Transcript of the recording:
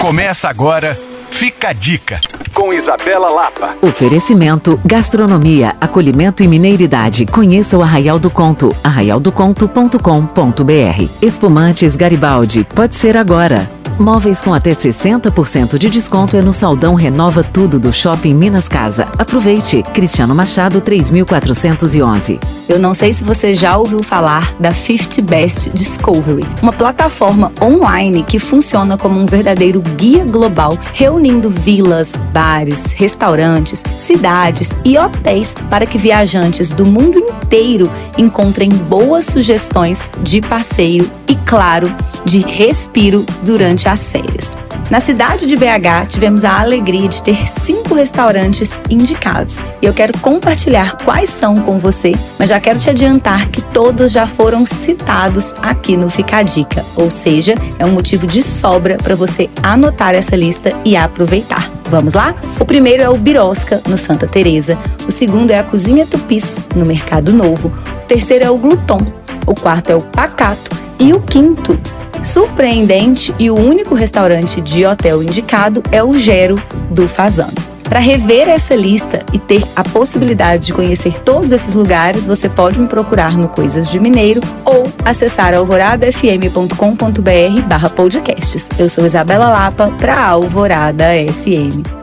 Começa agora, fica a dica, com Isabela Lapa. Oferecimento, gastronomia, acolhimento e mineiridade. Conheça o Arraial do Conto, arraialdoconto.com.br. Espumantes Garibaldi, pode ser agora. Móveis com até 60% de desconto é no Saldão Renova Tudo do Shopping Minas Casa. Aproveite. Cristiano Machado 3411. Eu não sei se você já ouviu falar da 50 Best Discovery, uma plataforma online que funciona como um verdadeiro guia global, reunindo vilas, bares, restaurantes, cidades e hotéis para que viajantes do mundo inteiro encontrem boas sugestões de passeio e, claro, de respiro durante as férias. Na cidade de BH, tivemos a alegria de ter cinco restaurantes indicados. E eu quero compartilhar quais são com você, mas já quero te adiantar que todos já foram citados aqui no Fica a Dica. Ou seja, é um motivo de sobra para você anotar essa lista e aproveitar. Vamos lá? O primeiro é o Birosca, no Santa Teresa. O segundo é a Cozinha Tupis, no Mercado Novo. O terceiro é o Gluton. O quarto é o Pacato. E o quinto surpreendente e o único restaurante de hotel indicado é o Gero do Fazano. Para rever essa lista e ter a possibilidade de conhecer todos esses lugares, você pode me procurar no Coisas de Mineiro ou acessar alvoradafm.com.br barra podcasts. Eu sou Isabela Lapa para Alvorada FM.